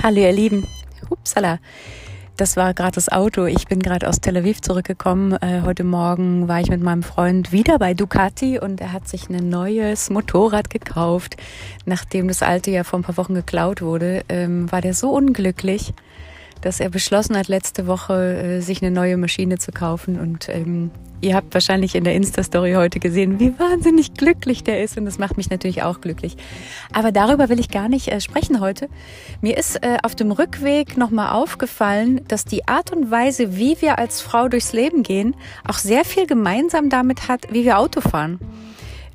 Hallo ihr Lieben. Upsala. Das war gerade das Auto. Ich bin gerade aus Tel Aviv zurückgekommen. Äh, heute Morgen war ich mit meinem Freund wieder bei Ducati und er hat sich ein neues Motorrad gekauft. Nachdem das alte ja vor ein paar Wochen geklaut wurde, ähm, war der so unglücklich, dass er beschlossen hat, letzte Woche äh, sich eine neue Maschine zu kaufen. Und ähm, ihr habt wahrscheinlich in der Insta-Story heute gesehen, wie wahnsinnig glücklich der ist. Und das macht mich natürlich auch glücklich. Aber darüber will ich gar nicht äh, sprechen heute. Mir ist äh, auf dem Rückweg nochmal aufgefallen, dass die Art und Weise, wie wir als Frau durchs Leben gehen, auch sehr viel gemeinsam damit hat, wie wir Auto fahren.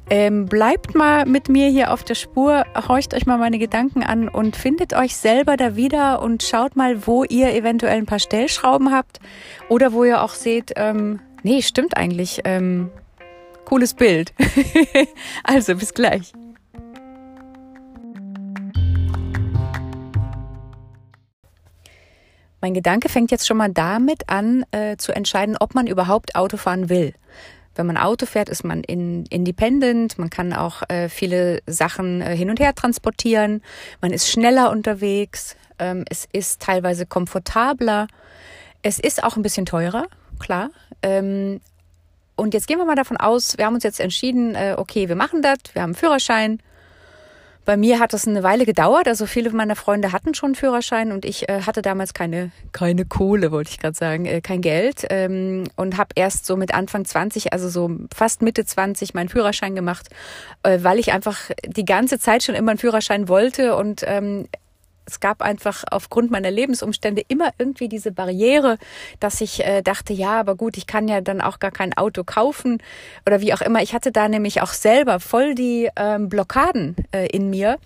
Ähm, bleibt mal mit mir hier auf der Spur, horcht euch mal meine Gedanken an und findet euch selber da wieder und schaut mal, wo ihr eventuell ein paar Stellschrauben habt oder wo ihr auch seht, ähm, nee, stimmt eigentlich, ähm, cooles Bild. also bis gleich. Mein Gedanke fängt jetzt schon mal damit an, äh, zu entscheiden, ob man überhaupt Auto fahren will. Wenn man Auto fährt, ist man in, independent, man kann auch äh, viele Sachen äh, hin und her transportieren, man ist schneller unterwegs, ähm, es ist teilweise komfortabler, es ist auch ein bisschen teurer, klar. Ähm, und jetzt gehen wir mal davon aus, wir haben uns jetzt entschieden, äh, okay, wir machen das, wir haben einen Führerschein, bei mir hat es eine Weile gedauert. Also viele meiner Freunde hatten schon einen Führerschein und ich äh, hatte damals keine keine Kohle, wollte ich gerade sagen, äh, kein Geld ähm, und habe erst so mit Anfang 20, also so fast Mitte 20 meinen Führerschein gemacht, äh, weil ich einfach die ganze Zeit schon immer einen Führerschein wollte und ähm, es gab einfach aufgrund meiner Lebensumstände immer irgendwie diese Barriere, dass ich äh, dachte, ja, aber gut, ich kann ja dann auch gar kein Auto kaufen oder wie auch immer. Ich hatte da nämlich auch selber voll die ähm, Blockaden äh, in mir.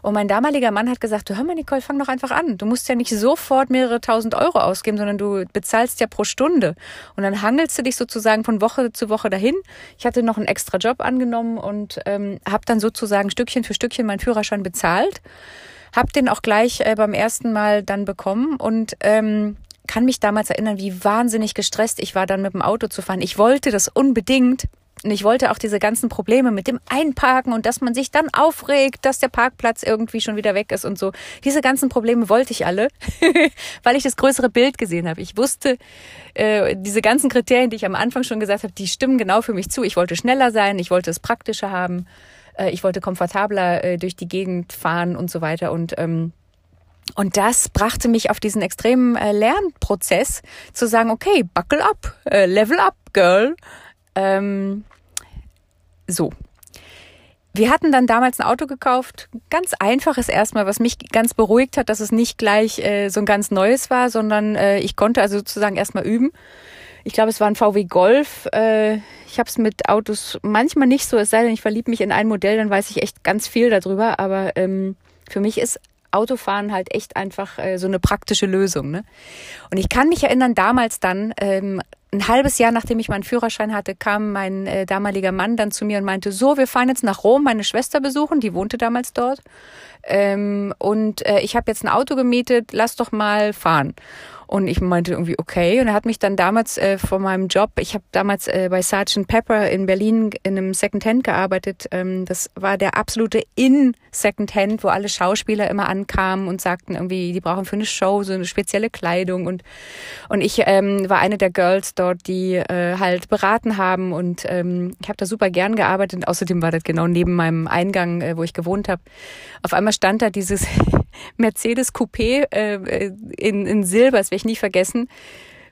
Und mein damaliger Mann hat gesagt, du hör mal, Nicole, fang doch einfach an. Du musst ja nicht sofort mehrere tausend Euro ausgeben, sondern du bezahlst ja pro Stunde. Und dann hangelst du dich sozusagen von Woche zu Woche dahin. Ich hatte noch einen extra Job angenommen und ähm, habe dann sozusagen Stückchen für Stückchen meinen Führerschein bezahlt. Hab den auch gleich äh, beim ersten Mal dann bekommen und ähm, kann mich damals erinnern, wie wahnsinnig gestresst ich war, dann mit dem Auto zu fahren. Ich wollte das unbedingt. Und ich wollte auch diese ganzen Probleme mit dem Einparken und dass man sich dann aufregt, dass der Parkplatz irgendwie schon wieder weg ist und so. Diese ganzen Probleme wollte ich alle, weil ich das größere Bild gesehen habe. Ich wusste, äh, diese ganzen Kriterien, die ich am Anfang schon gesagt habe, die stimmen genau für mich zu. Ich wollte schneller sein, ich wollte es praktischer haben. Äh, ich wollte komfortabler äh, durch die Gegend fahren und so weiter und ähm, und das brachte mich auf diesen extremen äh, Lernprozess zu sagen, okay, buckle up, äh, level up, girl. Ähm, so. Wir hatten dann damals ein Auto gekauft, ganz einfaches erstmal, was mich ganz beruhigt hat, dass es nicht gleich äh, so ein ganz neues war, sondern äh, ich konnte also sozusagen erstmal üben. Ich glaube, es war ein VW Golf. Äh, ich habe es mit Autos manchmal nicht so, es sei denn, ich verliebe mich in ein Modell, dann weiß ich echt ganz viel darüber. Aber ähm, für mich ist Autofahren halt echt einfach äh, so eine praktische Lösung. Ne? Und ich kann mich erinnern, damals dann, ähm, ein halbes Jahr nachdem ich meinen Führerschein hatte, kam mein äh, damaliger Mann dann zu mir und meinte, so, wir fahren jetzt nach Rom, meine Schwester besuchen, die wohnte damals dort. Ähm, und äh, ich habe jetzt ein Auto gemietet, lass doch mal fahren. Und ich meinte irgendwie, okay. Und er hat mich dann damals äh, von meinem Job, ich habe damals äh, bei Sgt. Pepper in Berlin in einem Secondhand gearbeitet. Ähm, das war der absolute In Secondhand, wo alle Schauspieler immer ankamen und sagten irgendwie, die brauchen für eine Show so eine spezielle Kleidung. Und, und ich ähm, war eine der Girls dort, die äh, halt beraten haben. Und ähm, ich habe da super gern gearbeitet. Und außerdem war das genau neben meinem Eingang, äh, wo ich gewohnt habe. Auf einmal stand da dieses Mercedes Coupé äh, in, in Silber, das werde ich nie vergessen,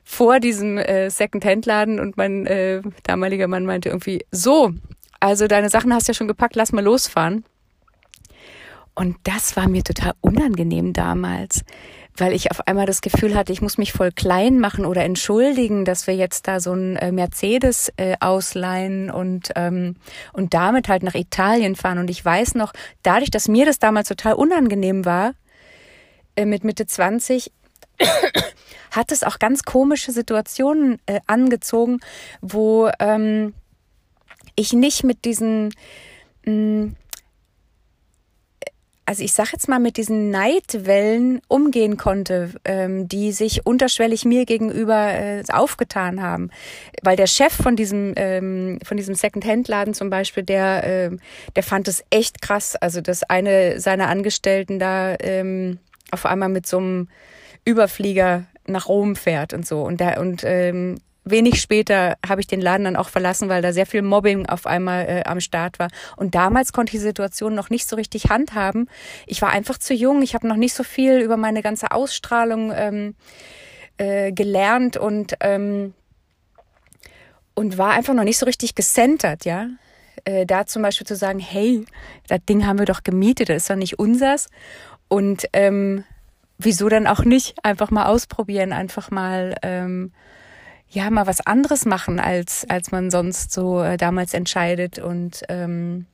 vor diesem äh, Second-Hand-Laden und mein äh, damaliger Mann meinte irgendwie, so, also deine Sachen hast du ja schon gepackt, lass mal losfahren. Und das war mir total unangenehm damals, weil ich auf einmal das Gefühl hatte, ich muss mich voll klein machen oder entschuldigen, dass wir jetzt da so ein äh, Mercedes äh, ausleihen und, ähm, und damit halt nach Italien fahren. Und ich weiß noch, dadurch, dass mir das damals total unangenehm war, äh, mit Mitte 20, hat es auch ganz komische Situationen äh, angezogen, wo ähm, ich nicht mit diesen mh, mm, also ich sag jetzt mal, mit diesen Neidwellen umgehen konnte, ähm, die sich unterschwellig mir gegenüber äh, aufgetan haben. Weil der Chef von diesem, ähm, von diesem Second-Hand-Laden zum Beispiel, der, äh, der fand es echt krass. Also, dass eine seiner Angestellten da ähm, auf einmal mit so einem Überflieger nach Rom fährt und so. Und da und ähm, wenig später habe ich den Laden dann auch verlassen, weil da sehr viel Mobbing auf einmal äh, am Start war. Und damals konnte ich die Situation noch nicht so richtig handhaben. Ich war einfach zu jung. Ich habe noch nicht so viel über meine ganze Ausstrahlung ähm, äh, gelernt und ähm, und war einfach noch nicht so richtig gecentert, ja. Äh, da zum Beispiel zu sagen, hey, das Ding haben wir doch gemietet, das ist doch nicht unsers. Und ähm, wieso dann auch nicht einfach mal ausprobieren, einfach mal ähm, ja mal was anderes machen als als man sonst so äh, damals entscheidet und ähm,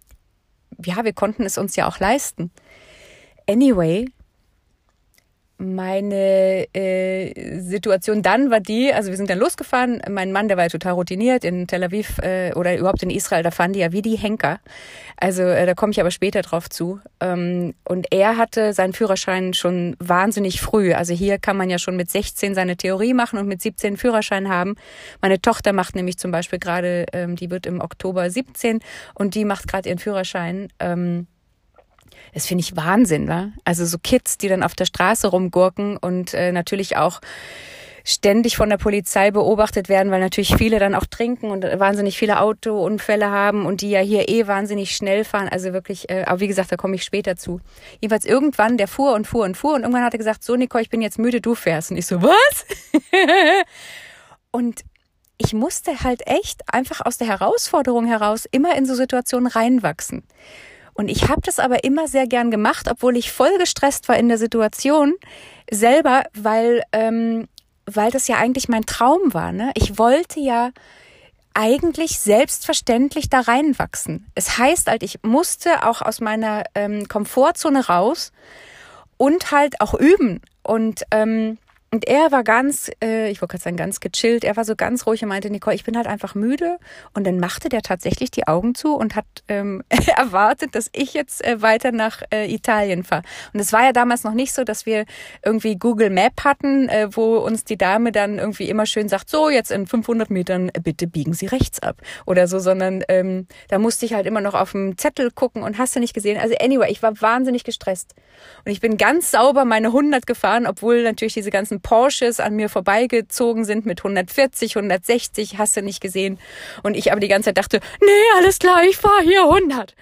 ja wir konnten es uns ja auch leisten. Anyway, meine äh, Situation dann war die, also wir sind dann losgefahren, mein Mann, der war ja total routiniert in Tel Aviv äh, oder überhaupt in Israel, da fahren die ja wie die Henker. Also äh, da komme ich aber später drauf zu. Ähm, und er hatte seinen Führerschein schon wahnsinnig früh. Also hier kann man ja schon mit 16 seine Theorie machen und mit 17 Führerschein haben. Meine Tochter macht nämlich zum Beispiel gerade, ähm, die wird im Oktober 17 und die macht gerade ihren Führerschein. Ähm, das finde ich Wahnsinn, wa? Also so Kids, die dann auf der Straße rumgurken und äh, natürlich auch ständig von der Polizei beobachtet werden, weil natürlich viele dann auch trinken und wahnsinnig viele Autounfälle haben und die ja hier eh wahnsinnig schnell fahren. Also wirklich, äh, aber wie gesagt, da komme ich später zu. Jedenfalls irgendwann, der fuhr und fuhr und fuhr und irgendwann hat er gesagt, so Nicole, ich bin jetzt müde, du fährst. Und ich so, was? und ich musste halt echt einfach aus der Herausforderung heraus immer in so Situationen reinwachsen. Und ich habe das aber immer sehr gern gemacht, obwohl ich voll gestresst war in der Situation selber, weil, ähm, weil das ja eigentlich mein Traum war. Ne? Ich wollte ja eigentlich selbstverständlich da reinwachsen. Es heißt halt, ich musste auch aus meiner ähm, Komfortzone raus und halt auch üben. Und ähm, und er war ganz, äh, ich wollte gerade sagen, ganz gechillt. Er war so ganz ruhig und meinte, Nicole, ich bin halt einfach müde. Und dann machte der tatsächlich die Augen zu und hat ähm, erwartet, dass ich jetzt äh, weiter nach äh, Italien fahre. Und es war ja damals noch nicht so, dass wir irgendwie Google Map hatten, äh, wo uns die Dame dann irgendwie immer schön sagt, so jetzt in 500 Metern äh, bitte biegen Sie rechts ab oder so, sondern ähm, da musste ich halt immer noch auf dem Zettel gucken und hast du nicht gesehen. Also anyway, ich war wahnsinnig gestresst. Und ich bin ganz sauber meine 100 gefahren, obwohl natürlich diese ganzen Porsches an mir vorbeigezogen sind mit 140, 160, hast du nicht gesehen. Und ich aber die ganze Zeit dachte, nee, alles klar, ich fahre hier 100.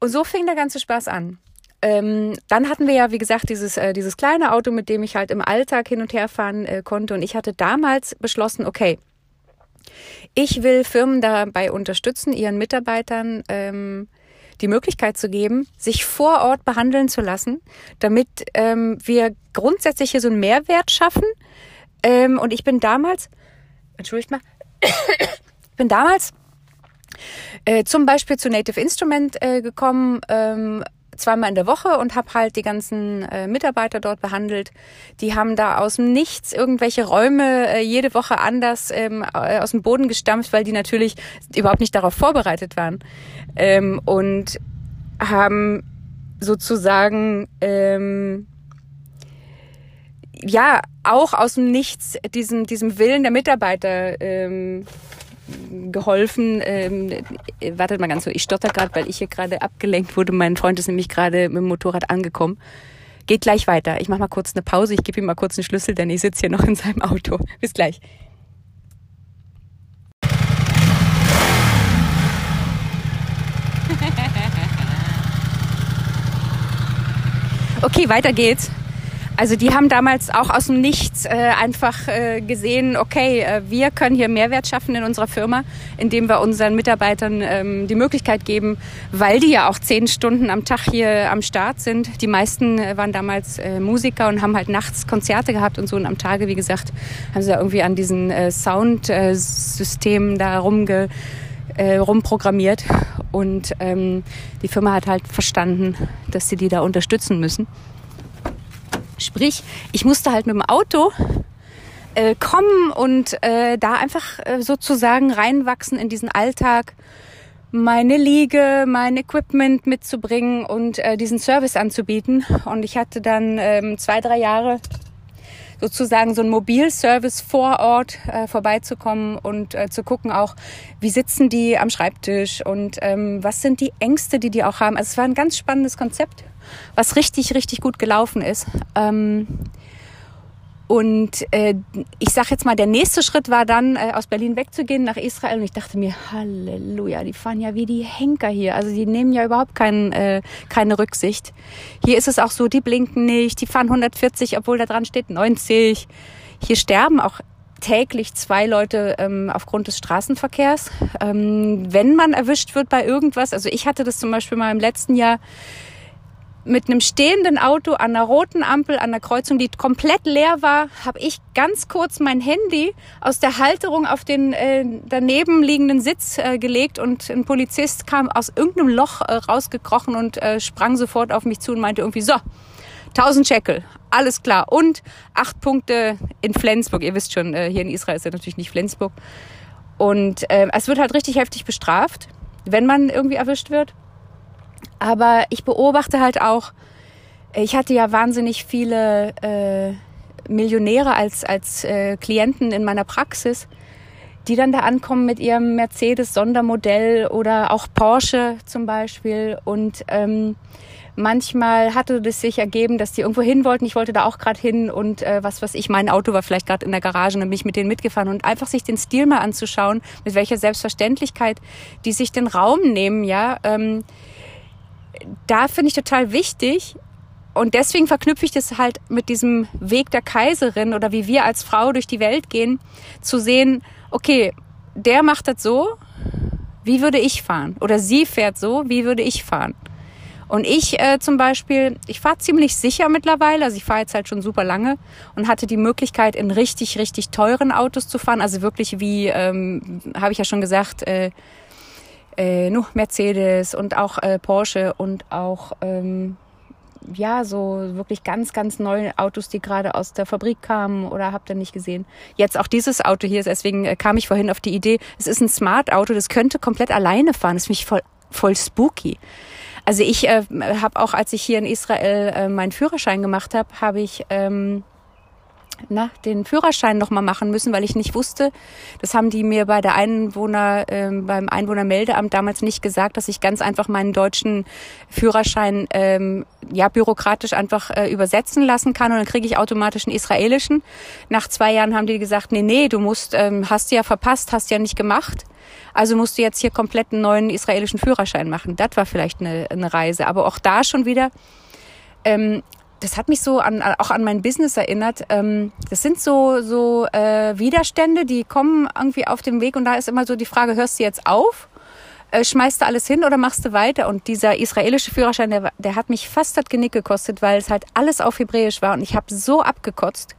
Und so fing der ganze Spaß an. Ähm, dann hatten wir ja, wie gesagt, dieses, äh, dieses kleine Auto, mit dem ich halt im Alltag hin und her fahren äh, konnte. Und ich hatte damals beschlossen, okay, ich will Firmen dabei unterstützen, ihren Mitarbeitern ähm, die Möglichkeit zu geben, sich vor Ort behandeln zu lassen, damit ähm, wir grundsätzlich hier so einen Mehrwert schaffen. Ähm, und ich bin damals, entschuldigt mal, bin damals äh, zum Beispiel zu Native Instrument äh, gekommen, ähm, zweimal in der Woche und habe halt die ganzen äh, Mitarbeiter dort behandelt. Die haben da aus dem Nichts irgendwelche Räume äh, jede Woche anders ähm, äh, aus dem Boden gestampft, weil die natürlich überhaupt nicht darauf vorbereitet waren. Ähm, und haben sozusagen ähm, ja auch aus dem Nichts diesen diesem Willen der Mitarbeiter ähm, geholfen. Ähm, wartet mal ganz so, ich stotter gerade, weil ich hier gerade abgelenkt wurde. Mein Freund ist nämlich gerade mit dem Motorrad angekommen. Geht gleich weiter. Ich mache mal kurz eine Pause. Ich gebe ihm mal kurz einen Schlüssel, denn ich sitze hier noch in seinem Auto. Bis gleich. Okay, weiter geht's. Also die haben damals auch aus dem Nichts äh, einfach äh, gesehen, okay, äh, wir können hier Mehrwert schaffen in unserer Firma, indem wir unseren Mitarbeitern ähm, die Möglichkeit geben, weil die ja auch zehn Stunden am Tag hier am Start sind. Die meisten äh, waren damals äh, Musiker und haben halt nachts Konzerte gehabt und so und am Tage, wie gesagt, haben sie da irgendwie an diesen äh, Soundsystemen da rumge äh, rumprogrammiert und ähm, die Firma hat halt verstanden, dass sie die da unterstützen müssen. Sprich, ich musste halt mit dem Auto äh, kommen und äh, da einfach äh, sozusagen reinwachsen in diesen Alltag, meine Liege, mein Equipment mitzubringen und äh, diesen Service anzubieten. Und ich hatte dann ähm, zwei, drei Jahre sozusagen so ein Mobilservice vor Ort äh, vorbeizukommen und äh, zu gucken auch, wie sitzen die am Schreibtisch und ähm, was sind die Ängste, die die auch haben. Also es war ein ganz spannendes Konzept, was richtig, richtig gut gelaufen ist. Ähm, und äh, ich sage jetzt mal, der nächste Schritt war dann, äh, aus Berlin wegzugehen nach Israel. Und ich dachte mir, Halleluja, die fahren ja wie die Henker hier. Also die nehmen ja überhaupt kein, äh, keine Rücksicht. Hier ist es auch so, die blinken nicht, die fahren 140, obwohl da dran steht 90. Hier sterben auch täglich zwei Leute ähm, aufgrund des Straßenverkehrs. Ähm, wenn man erwischt wird bei irgendwas, also ich hatte das zum Beispiel mal im letzten Jahr, mit einem stehenden Auto an einer roten Ampel an der Kreuzung, die komplett leer war, habe ich ganz kurz mein Handy aus der Halterung auf den äh, daneben liegenden Sitz äh, gelegt und ein Polizist kam aus irgendeinem Loch äh, rausgekrochen und äh, sprang sofort auf mich zu und meinte irgendwie so 1000 Shekel, alles klar und acht Punkte in Flensburg. Ihr wisst schon, äh, hier in Israel ist ja natürlich nicht Flensburg und äh, es wird halt richtig heftig bestraft, wenn man irgendwie erwischt wird. Aber ich beobachte halt auch, ich hatte ja wahnsinnig viele äh, Millionäre als, als äh, Klienten in meiner Praxis, die dann da ankommen mit ihrem Mercedes Sondermodell oder auch Porsche zum Beispiel. Und ähm, manchmal hatte es sich ergeben, dass die irgendwo hin wollten. Ich wollte da auch gerade hin und äh, was was ich, mein Auto war vielleicht gerade in der Garage und bin ich mit denen mitgefahren und einfach sich den Stil mal anzuschauen, mit welcher Selbstverständlichkeit die sich den Raum nehmen, ja. Ähm, da finde ich total wichtig, und deswegen verknüpfe ich das halt mit diesem Weg der Kaiserin oder wie wir als Frau durch die Welt gehen, zu sehen, okay, der macht das so, wie würde ich fahren? Oder sie fährt so, wie würde ich fahren? Und ich äh, zum Beispiel, ich fahre ziemlich sicher mittlerweile, also ich fahre jetzt halt schon super lange und hatte die Möglichkeit, in richtig, richtig teuren Autos zu fahren. Also wirklich wie, ähm, habe ich ja schon gesagt, äh, äh, nur Mercedes und auch äh, Porsche und auch ähm, ja so wirklich ganz ganz neue Autos, die gerade aus der Fabrik kamen oder habt ihr nicht gesehen? Jetzt auch dieses Auto hier, deswegen äh, kam ich vorhin auf die Idee. Es ist ein Smart Auto, das könnte komplett alleine fahren. Das ist mich voll voll spooky. Also ich äh, habe auch, als ich hier in Israel äh, meinen Führerschein gemacht habe, habe ich ähm, na, den Führerschein nochmal machen müssen, weil ich nicht wusste, das haben die mir bei der Einwohner, äh, beim Einwohnermeldeamt damals nicht gesagt, dass ich ganz einfach meinen deutschen Führerschein ähm, ja bürokratisch einfach äh, übersetzen lassen kann und dann kriege ich automatisch einen israelischen. Nach zwei Jahren haben die gesagt, nee, nee, du musst, ähm, hast ja verpasst, hast ja nicht gemacht. Also musst du jetzt hier komplett einen neuen israelischen Führerschein machen. Das war vielleicht eine, eine Reise. Aber auch da schon wieder, ähm, das hat mich so an, auch an mein Business erinnert. Ähm, das sind so, so äh, Widerstände, die kommen irgendwie auf dem Weg und da ist immer so die Frage, hörst du jetzt auf äh, schmeißt du alles hin oder machst du weiter? Und dieser israelische Führerschein, der, der hat mich fast das Genick gekostet, weil es halt alles auf Hebräisch war und ich habe so abgekotzt.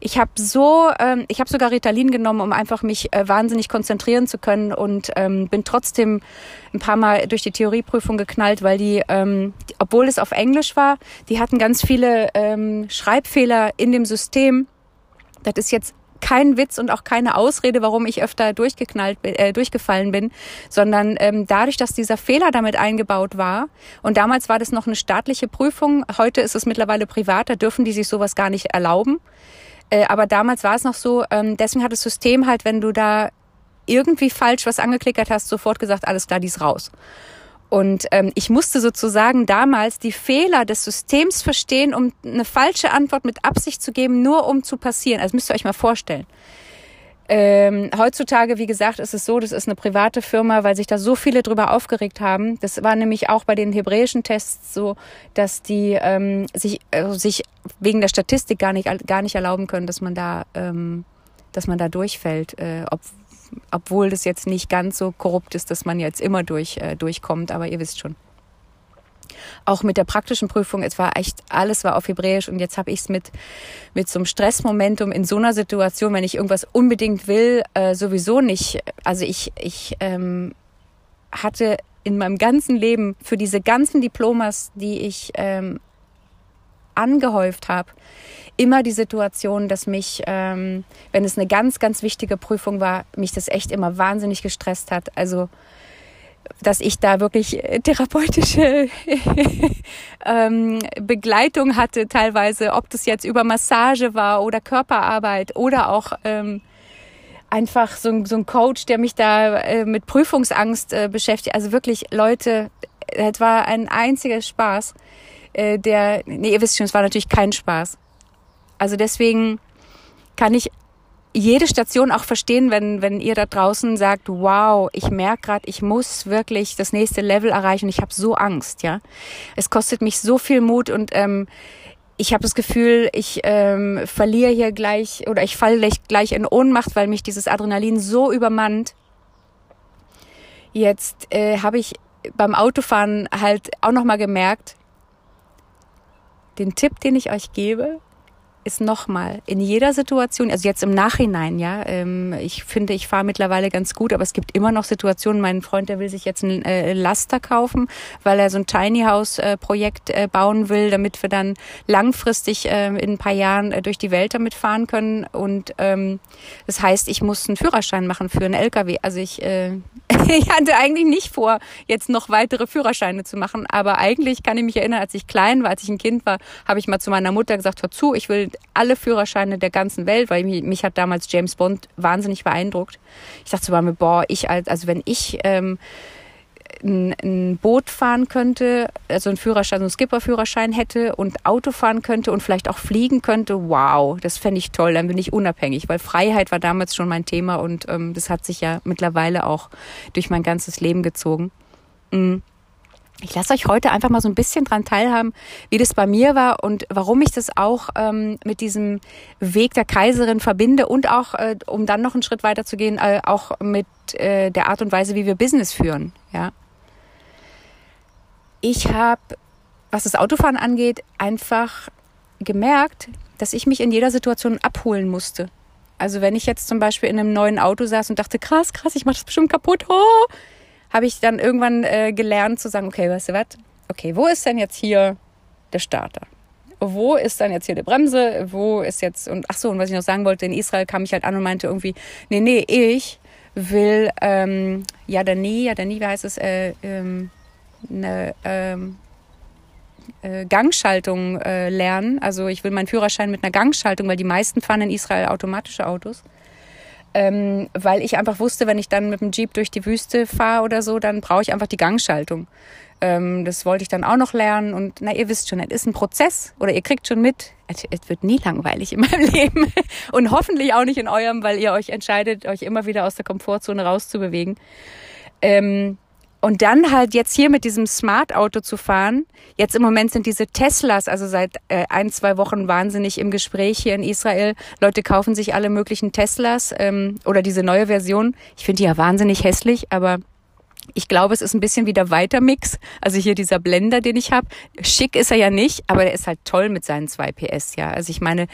Ich habe so, ähm, ich habe sogar Ritalin genommen, um einfach mich äh, wahnsinnig konzentrieren zu können und ähm, bin trotzdem ein paar Mal durch die Theorieprüfung geknallt, weil die, ähm, die obwohl es auf Englisch war, die hatten ganz viele ähm, Schreibfehler in dem System. Das ist jetzt kein Witz und auch keine Ausrede, warum ich öfter durchgeknallt, äh, durchgefallen bin, sondern ähm, dadurch, dass dieser Fehler damit eingebaut war. Und damals war das noch eine staatliche Prüfung. Heute ist es mittlerweile privat. Da dürfen die sich sowas gar nicht erlauben. Äh, aber damals war es noch so. Ähm, deswegen hat das System halt, wenn du da irgendwie falsch was angeklickert hast, sofort gesagt, alles klar, die ist raus. Und ähm, ich musste sozusagen damals die Fehler des Systems verstehen, um eine falsche Antwort mit Absicht zu geben, nur um zu passieren. Also müsst ihr euch mal vorstellen. Ähm, heutzutage, wie gesagt, ist es so, das ist eine private Firma, weil sich da so viele drüber aufgeregt haben. Das war nämlich auch bei den hebräischen Tests so, dass die ähm, sich, äh, sich wegen der Statistik gar nicht, gar nicht erlauben können, dass man da, ähm, dass man da durchfällt, äh, ob, obwohl das jetzt nicht ganz so korrupt ist, dass man jetzt immer durch, äh, durchkommt, aber ihr wisst schon. Auch mit der praktischen Prüfung, es war echt, alles war auf Hebräisch und jetzt habe ich es mit, mit so einem Stressmomentum in so einer Situation, wenn ich irgendwas unbedingt will, äh, sowieso nicht. Also ich, ich ähm, hatte in meinem ganzen Leben für diese ganzen Diplomas, die ich ähm, angehäuft habe, immer die Situation, dass mich, ähm, wenn es eine ganz, ganz wichtige Prüfung war, mich das echt immer wahnsinnig gestresst hat. Also dass ich da wirklich äh, therapeutische ähm, Begleitung hatte, teilweise, ob das jetzt über Massage war oder Körperarbeit oder auch ähm, einfach so ein, so ein Coach, der mich da äh, mit Prüfungsangst äh, beschäftigt. Also wirklich, Leute, es war ein einziger Spaß. Äh, der, nee, ihr wisst schon, es war natürlich kein Spaß. Also deswegen kann ich jede Station auch verstehen, wenn, wenn ihr da draußen sagt, wow, ich merke gerade, ich muss wirklich das nächste Level erreichen. Ich habe so Angst, ja. Es kostet mich so viel Mut und ähm, ich habe das Gefühl, ich ähm, verliere hier gleich oder ich falle gleich in Ohnmacht, weil mich dieses Adrenalin so übermannt. Jetzt äh, habe ich beim Autofahren halt auch noch mal gemerkt, den Tipp, den ich euch gebe, ist nochmal in jeder Situation, also jetzt im Nachhinein, ja, ähm, ich finde, ich fahre mittlerweile ganz gut, aber es gibt immer noch Situationen, mein Freund, der will sich jetzt ein äh, Laster kaufen, weil er so ein Tiny House äh, äh, bauen will, damit wir dann langfristig äh, in ein paar Jahren äh, durch die Welt damit fahren können. Und ähm, das heißt, ich muss einen Führerschein machen für einen LKW, also ich, äh, ich hatte eigentlich nicht vor, jetzt noch weitere Führerscheine zu machen, aber eigentlich kann ich mich erinnern, als ich klein war, als ich ein Kind war, habe ich mal zu meiner Mutter gesagt, hör zu, ich will alle Führerscheine der ganzen Welt, weil mich, mich hat damals James Bond wahnsinnig beeindruckt. Ich dachte so bei mir, boah, ich als, also wenn ich ähm, ein, ein Boot fahren könnte, also ein Führerschein, so ein Skipper-Führerschein hätte und Auto fahren könnte und vielleicht auch fliegen könnte, wow, das fände ich toll, dann bin ich unabhängig, weil Freiheit war damals schon mein Thema und ähm, das hat sich ja mittlerweile auch durch mein ganzes Leben gezogen. Mhm. Ich lasse euch heute einfach mal so ein bisschen dran teilhaben, wie das bei mir war und warum ich das auch ähm, mit diesem Weg der Kaiserin verbinde und auch, äh, um dann noch einen Schritt weiter zu gehen, äh, auch mit äh, der Art und Weise, wie wir Business führen. Ja, ich habe, was das Autofahren angeht, einfach gemerkt, dass ich mich in jeder Situation abholen musste. Also wenn ich jetzt zum Beispiel in einem neuen Auto saß und dachte, krass, krass, ich mache das bestimmt kaputt, oh, habe ich dann irgendwann äh, gelernt zu sagen, okay, weißt du was? Okay, wo ist denn jetzt hier der Starter? Wo ist dann jetzt hier die Bremse? Wo ist jetzt und ach so und was ich noch sagen wollte, in Israel kam ich halt an und meinte irgendwie, nee, nee, ich will ähm, ja dann nie, ja dann nie, wie heißt es, äh, ähm, eine ähm, äh, Gangschaltung äh, lernen. Also ich will meinen Führerschein mit einer Gangschaltung, weil die meisten fahren in Israel automatische Autos ähm, weil ich einfach wusste, wenn ich dann mit dem Jeep durch die Wüste fahre oder so, dann brauche ich einfach die Gangschaltung. Ähm, das wollte ich dann auch noch lernen und na, ihr wisst schon, es ist ein Prozess oder ihr kriegt schon mit, es, wird nie langweilig in meinem Leben und hoffentlich auch nicht in eurem, weil ihr euch entscheidet, euch immer wieder aus der Komfortzone rauszubewegen. Ähm, und dann halt jetzt hier mit diesem Smart-Auto zu fahren. Jetzt im Moment sind diese Teslas, also seit äh, ein, zwei Wochen wahnsinnig im Gespräch hier in Israel. Leute kaufen sich alle möglichen Teslas ähm, oder diese neue Version. Ich finde die ja wahnsinnig hässlich, aber ich glaube, es ist ein bisschen wie der Weitermix. Also hier dieser Blender, den ich habe. Schick ist er ja nicht, aber der ist halt toll mit seinen zwei PS, ja. Also ich meine,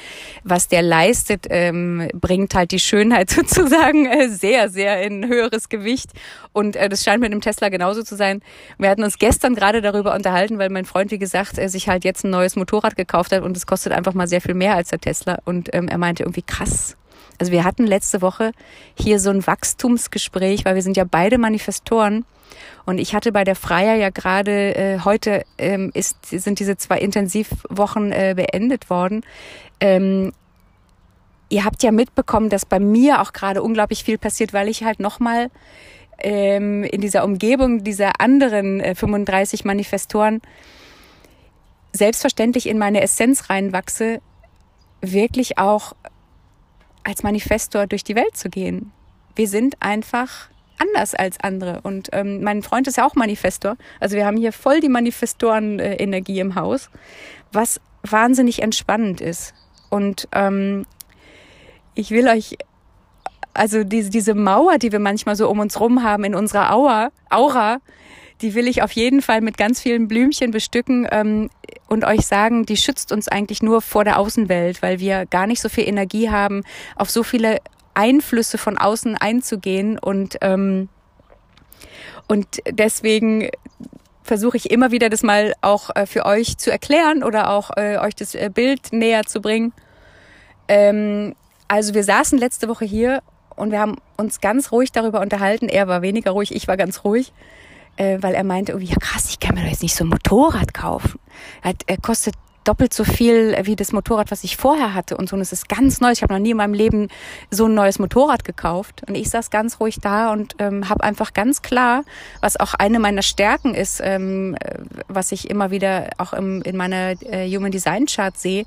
was der leistet, ähm, bringt halt die Schönheit sozusagen äh, sehr, sehr in höheres Gewicht. Und äh, das scheint mit dem Tesla genauso zu sein. Wir hatten uns gestern gerade darüber unterhalten, weil mein Freund, wie gesagt, äh, sich halt jetzt ein neues Motorrad gekauft hat und es kostet einfach mal sehr viel mehr als der Tesla. Und ähm, er meinte irgendwie krass also wir hatten letzte Woche hier so ein Wachstumsgespräch, weil wir sind ja beide Manifestoren. Und ich hatte bei der Freier ja gerade, äh, heute ähm, ist, sind diese zwei Intensivwochen äh, beendet worden. Ähm, ihr habt ja mitbekommen, dass bei mir auch gerade unglaublich viel passiert, weil ich halt nochmal ähm, in dieser Umgebung dieser anderen äh, 35 Manifestoren selbstverständlich in meine Essenz reinwachse, wirklich auch als Manifestor durch die Welt zu gehen. Wir sind einfach anders als andere. Und ähm, mein Freund ist ja auch Manifestor. Also wir haben hier voll die Manifestoren-Energie im Haus, was wahnsinnig entspannend ist. Und ähm, ich will euch, also diese, diese Mauer, die wir manchmal so um uns rum haben in unserer Aura, Aura die will ich auf jeden Fall mit ganz vielen Blümchen bestücken ähm, und euch sagen, die schützt uns eigentlich nur vor der Außenwelt, weil wir gar nicht so viel Energie haben, auf so viele Einflüsse von außen einzugehen und ähm, und deswegen versuche ich immer wieder das mal auch äh, für euch zu erklären oder auch äh, euch das äh, Bild näher zu bringen. Ähm, also wir saßen letzte Woche hier und wir haben uns ganz ruhig darüber unterhalten. Er war weniger ruhig, ich war ganz ruhig äh, weil er meinte, irgendwie, ja krass, ich kann mir doch jetzt nicht so ein Motorrad kaufen. Er, hat, er kostet doppelt so viel wie das Motorrad, was ich vorher hatte und so. Und es ist ganz neu. Ich habe noch nie in meinem Leben so ein neues Motorrad gekauft. Und ich saß ganz ruhig da und ähm, habe einfach ganz klar, was auch eine meiner Stärken ist, ähm, äh, was ich immer wieder auch im, in meiner äh, Human Design Chart sehe,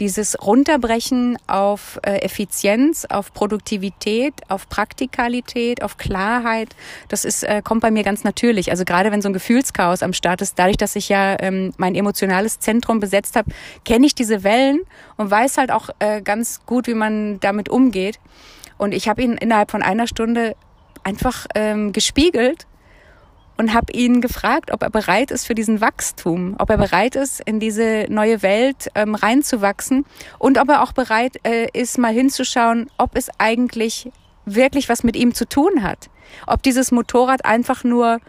dieses Runterbrechen auf äh, Effizienz, auf Produktivität, auf Praktikalität, auf Klarheit, das ist, äh, kommt bei mir ganz natürlich. Also gerade wenn so ein Gefühlschaos am Start ist, dadurch, dass ich ja ähm, mein emotionales Zentrum besetzt habe, kenne ich diese Wellen und weiß halt auch äh, ganz gut, wie man damit umgeht. Und ich habe ihn innerhalb von einer Stunde einfach ähm, gespiegelt und habe ihn gefragt, ob er bereit ist für diesen Wachstum, ob er bereit ist, in diese neue Welt ähm, reinzuwachsen und ob er auch bereit äh, ist, mal hinzuschauen, ob es eigentlich wirklich was mit ihm zu tun hat. Ob dieses Motorrad einfach nur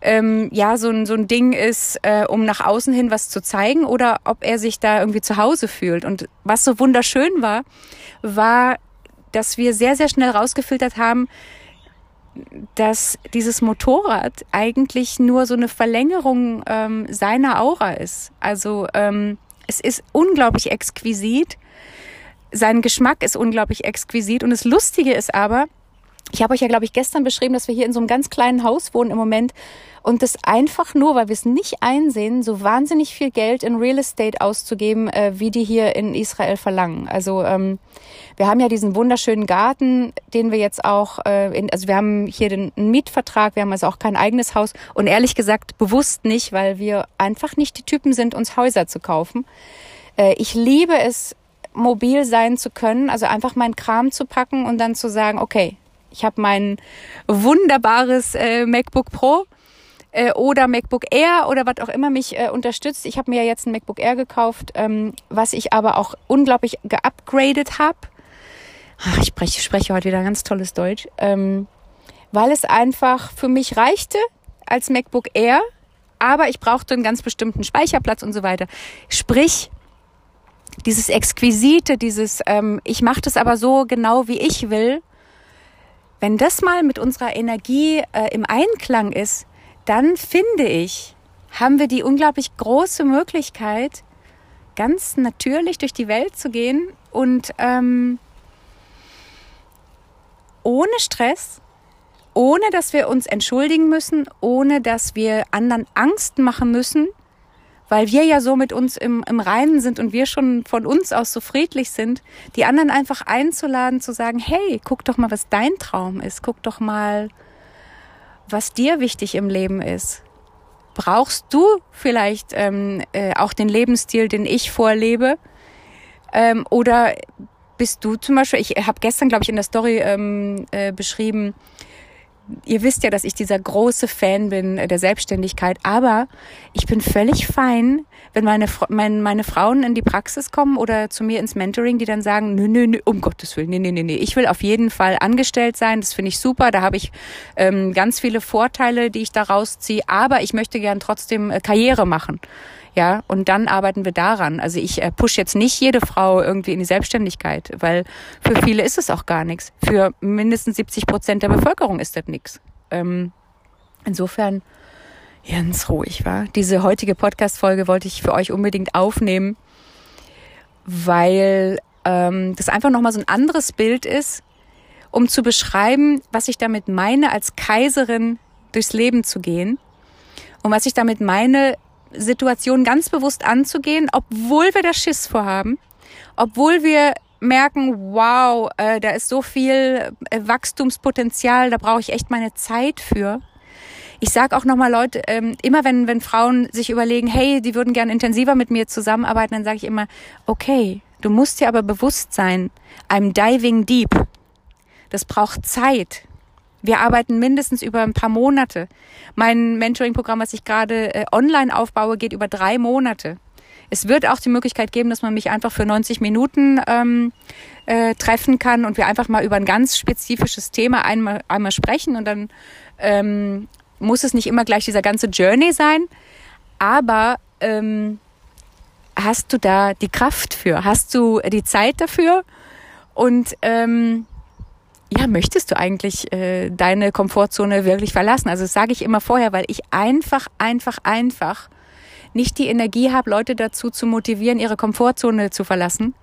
ähm, ja so ein, so ein Ding ist, äh, um nach außen hin was zu zeigen oder ob er sich da irgendwie zu Hause fühlt. Und was so wunderschön war, war, dass wir sehr, sehr schnell rausgefiltert haben, dass dieses Motorrad eigentlich nur so eine Verlängerung ähm, seiner Aura ist. Also ähm, es ist unglaublich exquisit. Sein Geschmack ist unglaublich exquisit. Und das Lustige ist aber, ich habe euch ja, glaube ich, gestern beschrieben, dass wir hier in so einem ganz kleinen Haus wohnen im Moment und das einfach nur, weil wir es nicht einsehen, so wahnsinnig viel Geld in Real Estate auszugeben, äh, wie die hier in Israel verlangen. Also ähm, wir haben ja diesen wunderschönen Garten, den wir jetzt auch, äh, in, also wir haben hier den Mietvertrag, wir haben also auch kein eigenes Haus und ehrlich gesagt bewusst nicht, weil wir einfach nicht die Typen sind, uns Häuser zu kaufen. Äh, ich liebe es, mobil sein zu können, also einfach meinen Kram zu packen und dann zu sagen, okay, ich habe mein wunderbares äh, MacBook Pro äh, oder MacBook Air oder was auch immer mich äh, unterstützt. Ich habe mir ja jetzt ein MacBook Air gekauft, ähm, was ich aber auch unglaublich geupgradet habe. Ich spreche, spreche heute wieder ganz tolles Deutsch, ähm, weil es einfach für mich reichte als MacBook Air, aber ich brauchte einen ganz bestimmten Speicherplatz und so weiter. Sprich, dieses Exquisite, dieses, ähm, ich mache das aber so genau, wie ich will, wenn das mal mit unserer Energie äh, im Einklang ist, dann finde ich, haben wir die unglaublich große Möglichkeit, ganz natürlich durch die Welt zu gehen und ähm, ohne Stress, ohne dass wir uns entschuldigen müssen, ohne dass wir anderen Angst machen müssen, weil wir ja so mit uns im, im Reinen sind und wir schon von uns aus so friedlich sind, die anderen einfach einzuladen, zu sagen, hey, guck doch mal, was dein Traum ist, guck doch mal, was dir wichtig im Leben ist. Brauchst du vielleicht ähm, äh, auch den Lebensstil, den ich vorlebe? Ähm, oder bist du zum Beispiel, ich habe gestern, glaube ich, in der Story ähm, äh, beschrieben, ihr wisst ja, dass ich dieser große Fan bin der Selbstständigkeit, aber ich bin völlig fein, wenn meine, meine, meine Frauen in die Praxis kommen oder zu mir ins Mentoring, die dann sagen, nö, nö, nö, um Gottes Willen, nee, nee, nee, nee, ich will auf jeden Fall angestellt sein, das finde ich super, da habe ich ähm, ganz viele Vorteile, die ich daraus ziehe, aber ich möchte gern trotzdem äh, Karriere machen. Ja, und dann arbeiten wir daran. Also ich äh, push jetzt nicht jede Frau irgendwie in die Selbstständigkeit, weil für viele ist es auch gar nichts. Für mindestens 70 Prozent der Bevölkerung ist das nichts. Ähm, insofern ganz ruhig war. Diese heutige Podcast-Folge wollte ich für euch unbedingt aufnehmen, weil ähm, das einfach nochmal so ein anderes Bild ist, um zu beschreiben, was ich damit meine, als Kaiserin durchs Leben zu gehen und was ich damit meine, Situation ganz bewusst anzugehen, obwohl wir da Schiss vorhaben, obwohl wir merken, wow, äh, da ist so viel äh, Wachstumspotenzial, da brauche ich echt meine Zeit für. Ich sage auch nochmal Leute, ähm, immer wenn, wenn Frauen sich überlegen, hey, die würden gern intensiver mit mir zusammenarbeiten, dann sage ich immer, okay, du musst dir aber bewusst sein, I'm diving deep. Das braucht Zeit. Wir arbeiten mindestens über ein paar Monate. Mein Mentoring-Programm, was ich gerade äh, online aufbaue, geht über drei Monate. Es wird auch die Möglichkeit geben, dass man mich einfach für 90 Minuten ähm, äh, treffen kann und wir einfach mal über ein ganz spezifisches Thema einmal, einmal sprechen und dann ähm, muss es nicht immer gleich dieser ganze Journey sein, aber ähm, hast du da die Kraft für? Hast du die Zeit dafür? Und ähm, ja, möchtest du eigentlich äh, deine Komfortzone wirklich verlassen? Also das sage ich immer vorher, weil ich einfach, einfach, einfach nicht die Energie habe, Leute dazu zu motivieren, ihre Komfortzone zu verlassen,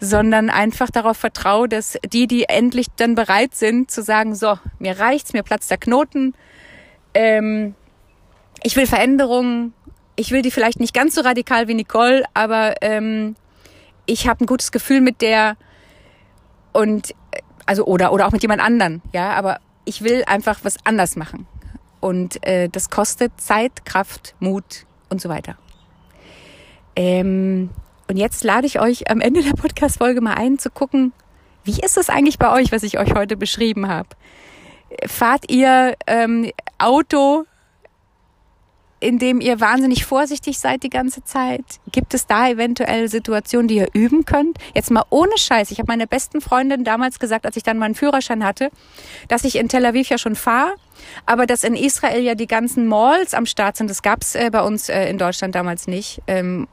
sondern einfach darauf vertraue, dass die, die endlich dann bereit sind, zu sagen, so, mir reicht's, mir platzt der Knoten, ähm, ich will Veränderungen, ich will die vielleicht nicht ganz so radikal wie Nicole, aber ähm, ich habe ein gutes Gefühl mit der und äh, also oder oder auch mit jemand anderen, ja, aber ich will einfach was anders machen und äh, das kostet Zeit, Kraft, Mut und so weiter. Ähm, und jetzt lade ich euch am Ende der Podcast-Folge mal ein, zu gucken, wie ist es eigentlich bei euch, was ich euch heute beschrieben habe? Fahrt ihr ähm, Auto indem ihr wahnsinnig vorsichtig seid die ganze Zeit? Gibt es da eventuell Situationen, die ihr üben könnt? Jetzt mal ohne Scheiß. Ich habe meiner besten Freundin damals gesagt, als ich dann meinen Führerschein hatte, dass ich in Tel Aviv ja schon fahre, aber dass in Israel ja die ganzen Malls am Start sind. Das gab's äh, bei uns äh, in Deutschland damals nicht. Ähm,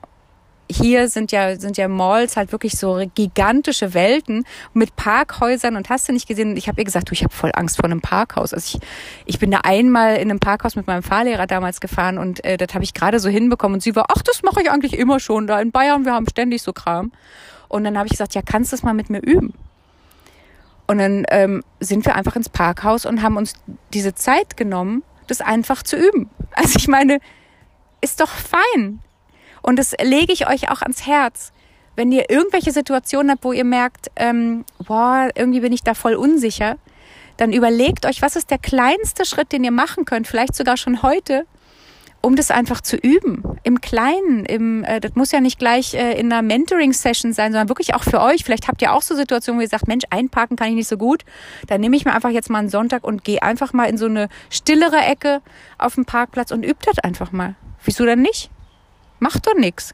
hier sind ja, sind ja Malls halt wirklich so gigantische Welten mit Parkhäusern und hast du nicht gesehen. Ich habe ihr gesagt, du, ich habe voll Angst vor einem Parkhaus. Also ich, ich bin da einmal in einem Parkhaus mit meinem Fahrlehrer damals gefahren und äh, das habe ich gerade so hinbekommen. Und sie war, ach, das mache ich eigentlich immer schon da in Bayern, wir haben ständig so Kram. Und dann habe ich gesagt, ja, kannst du das mal mit mir üben? Und dann ähm, sind wir einfach ins Parkhaus und haben uns diese Zeit genommen, das einfach zu üben. Also ich meine, ist doch fein. Und das lege ich euch auch ans Herz. Wenn ihr irgendwelche Situationen habt, wo ihr merkt, ähm, boah, irgendwie bin ich da voll unsicher, dann überlegt euch, was ist der kleinste Schritt, den ihr machen könnt, vielleicht sogar schon heute, um das einfach zu üben. Im Kleinen, im, äh, das muss ja nicht gleich äh, in einer Mentoring-Session sein, sondern wirklich auch für euch. Vielleicht habt ihr auch so Situationen, wo ihr sagt, Mensch, einparken kann ich nicht so gut. Dann nehme ich mir einfach jetzt mal einen Sonntag und gehe einfach mal in so eine stillere Ecke auf dem Parkplatz und übt das einfach mal. Wieso denn nicht? Macht doch nix.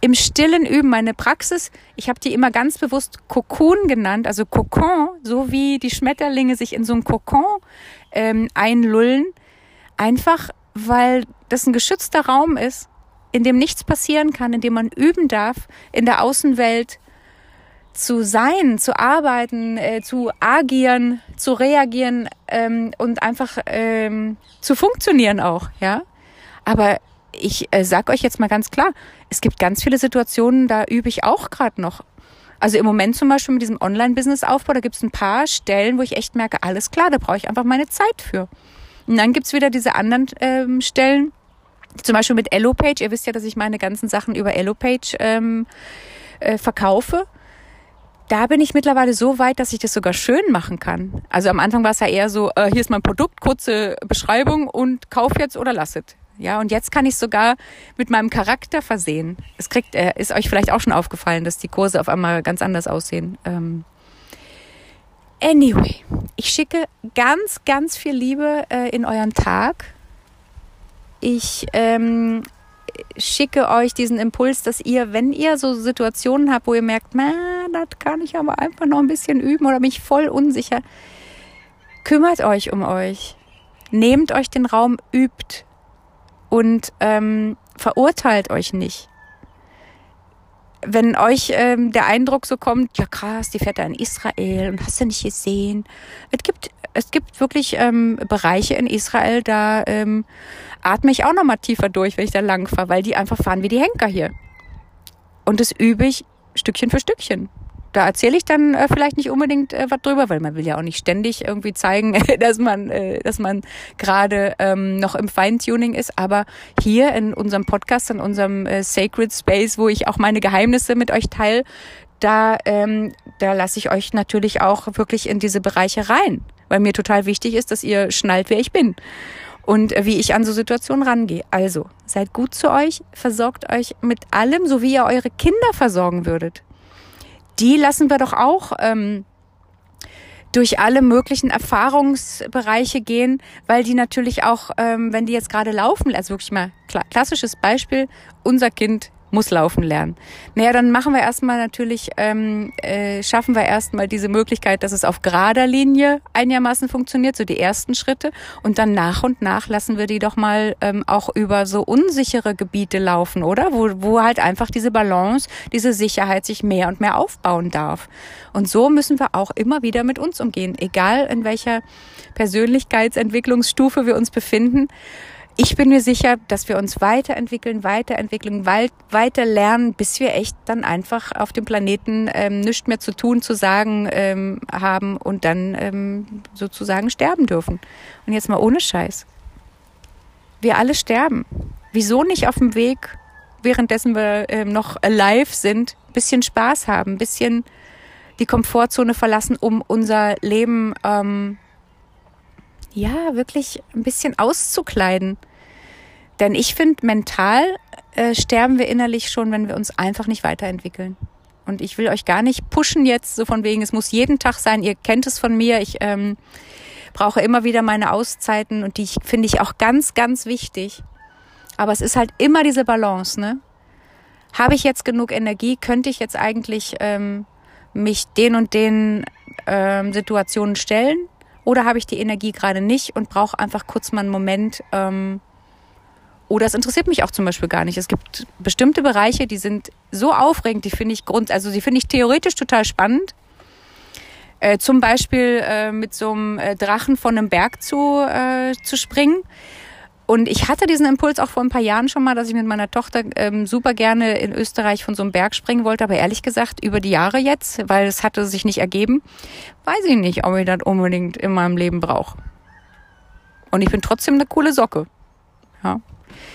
Im stillen Üben, meine Praxis, ich habe die immer ganz bewusst Kokon genannt, also Kokon, so wie die Schmetterlinge sich in so einem Kokon ähm, einlullen, einfach weil das ein geschützter Raum ist, in dem nichts passieren kann, in dem man üben darf, in der Außenwelt zu sein, zu arbeiten, äh, zu agieren, zu reagieren ähm, und einfach ähm, zu funktionieren auch, ja. Aber ich äh, sag euch jetzt mal ganz klar, es gibt ganz viele Situationen, da übe ich auch gerade noch. Also im Moment zum Beispiel mit diesem Online-Business-Aufbau, da gibt es ein paar Stellen, wo ich echt merke, alles klar, da brauche ich einfach meine Zeit für. Und dann gibt's wieder diese anderen ähm, Stellen, zum Beispiel mit Elopage. Ihr wisst ja, dass ich meine ganzen Sachen über Elopage ähm, äh, verkaufe. Da bin ich mittlerweile so weit, dass ich das sogar schön machen kann. Also am Anfang war es ja eher so, äh, hier ist mein Produkt, kurze Beschreibung und kauf jetzt oder lass es. Ja, und jetzt kann ich sogar mit meinem Charakter versehen. Es kriegt, äh, ist euch vielleicht auch schon aufgefallen, dass die Kurse auf einmal ganz anders aussehen. Ähm anyway, ich schicke ganz, ganz viel Liebe äh, in euren Tag. Ich ähm, schicke euch diesen Impuls, dass ihr, wenn ihr so Situationen habt, wo ihr merkt, das kann ich aber einfach noch ein bisschen üben oder mich voll unsicher, kümmert euch um euch. Nehmt euch den Raum, übt und ähm, verurteilt euch nicht. Wenn euch ähm, der Eindruck so kommt, ja krass, die fährt da in Israel und hast du nicht gesehen. Es gibt, es gibt wirklich ähm, Bereiche in Israel, da ähm, atme ich auch noch mal tiefer durch, wenn ich da lang fahre, weil die einfach fahren wie die Henker hier. Und das übe ich Stückchen für Stückchen da erzähle ich dann äh, vielleicht nicht unbedingt äh, was drüber, weil man will ja auch nicht ständig irgendwie zeigen, dass man, äh, dass man gerade ähm, noch im Feintuning ist. Aber hier in unserem Podcast, in unserem äh, Sacred Space, wo ich auch meine Geheimnisse mit euch teile, da, ähm, da lasse ich euch natürlich auch wirklich in diese Bereiche rein, weil mir total wichtig ist, dass ihr schnallt, wer ich bin und äh, wie ich an so Situationen rangehe. Also, seid gut zu euch, versorgt euch mit allem, so wie ihr eure Kinder versorgen würdet die lassen wir doch auch ähm, durch alle möglichen Erfahrungsbereiche gehen, weil die natürlich auch, ähm, wenn die jetzt gerade laufen, also wirklich mal klassisches Beispiel, unser Kind muss laufen lernen. Naja, dann machen wir erstmal natürlich, ähm, äh, schaffen wir erstmal diese Möglichkeit, dass es auf gerader Linie einigermaßen funktioniert, so die ersten Schritte. Und dann nach und nach lassen wir die doch mal ähm, auch über so unsichere Gebiete laufen, oder? Wo, wo halt einfach diese Balance, diese Sicherheit sich mehr und mehr aufbauen darf. Und so müssen wir auch immer wieder mit uns umgehen, egal in welcher Persönlichkeitsentwicklungsstufe wir uns befinden ich bin mir sicher, dass wir uns weiterentwickeln, weiterentwickeln, weiter lernen, bis wir echt dann einfach auf dem Planeten ähm, nichts mehr zu tun, zu sagen ähm, haben und dann ähm, sozusagen sterben dürfen. Und jetzt mal ohne Scheiß. Wir alle sterben. Wieso nicht auf dem Weg, währenddessen wir ähm, noch alive sind, bisschen Spaß haben, bisschen die Komfortzone verlassen, um unser Leben ähm, ja, wirklich ein bisschen auszukleiden. Denn ich finde, mental äh, sterben wir innerlich schon, wenn wir uns einfach nicht weiterentwickeln. Und ich will euch gar nicht pushen jetzt, so von wegen, es muss jeden Tag sein. Ihr kennt es von mir. Ich ähm, brauche immer wieder meine Auszeiten und die finde ich auch ganz, ganz wichtig. Aber es ist halt immer diese Balance, ne? Habe ich jetzt genug Energie? Könnte ich jetzt eigentlich ähm, mich den und den ähm, Situationen stellen? Oder habe ich die Energie gerade nicht und brauche einfach kurz mal einen Moment? Ähm, oder es interessiert mich auch zum Beispiel gar nicht. Es gibt bestimmte Bereiche, die sind so aufregend, die finde ich grund, also die finde ich theoretisch total spannend. Äh, zum Beispiel äh, mit so einem äh, Drachen von einem Berg zu, äh, zu springen. Und ich hatte diesen Impuls auch vor ein paar Jahren schon mal, dass ich mit meiner Tochter ähm, super gerne in Österreich von so einem Berg springen wollte. Aber ehrlich gesagt, über die Jahre jetzt, weil es hatte sich nicht ergeben, weiß ich nicht, ob ich das unbedingt in meinem Leben brauche. Und ich bin trotzdem eine coole Socke. Ja.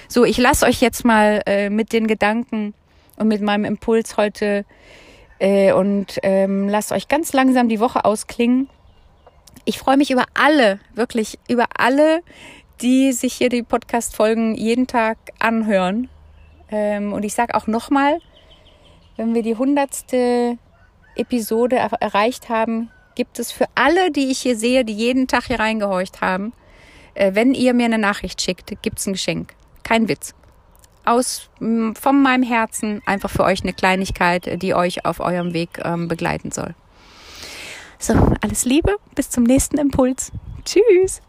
So, ich lasse euch jetzt mal äh, mit den Gedanken und mit meinem Impuls heute äh, und ähm, lasst euch ganz langsam die Woche ausklingen. Ich freue mich über alle, wirklich über alle, die sich hier die Podcast-Folgen jeden Tag anhören. Ähm, und ich sage auch nochmal, wenn wir die hundertste Episode er erreicht haben, gibt es für alle, die ich hier sehe, die jeden Tag hier reingehorcht haben, äh, wenn ihr mir eine Nachricht schickt, gibt es ein Geschenk. Kein Witz. Aus von meinem Herzen einfach für euch eine Kleinigkeit, die euch auf eurem Weg ähm, begleiten soll. So, alles Liebe, bis zum nächsten Impuls. Tschüss.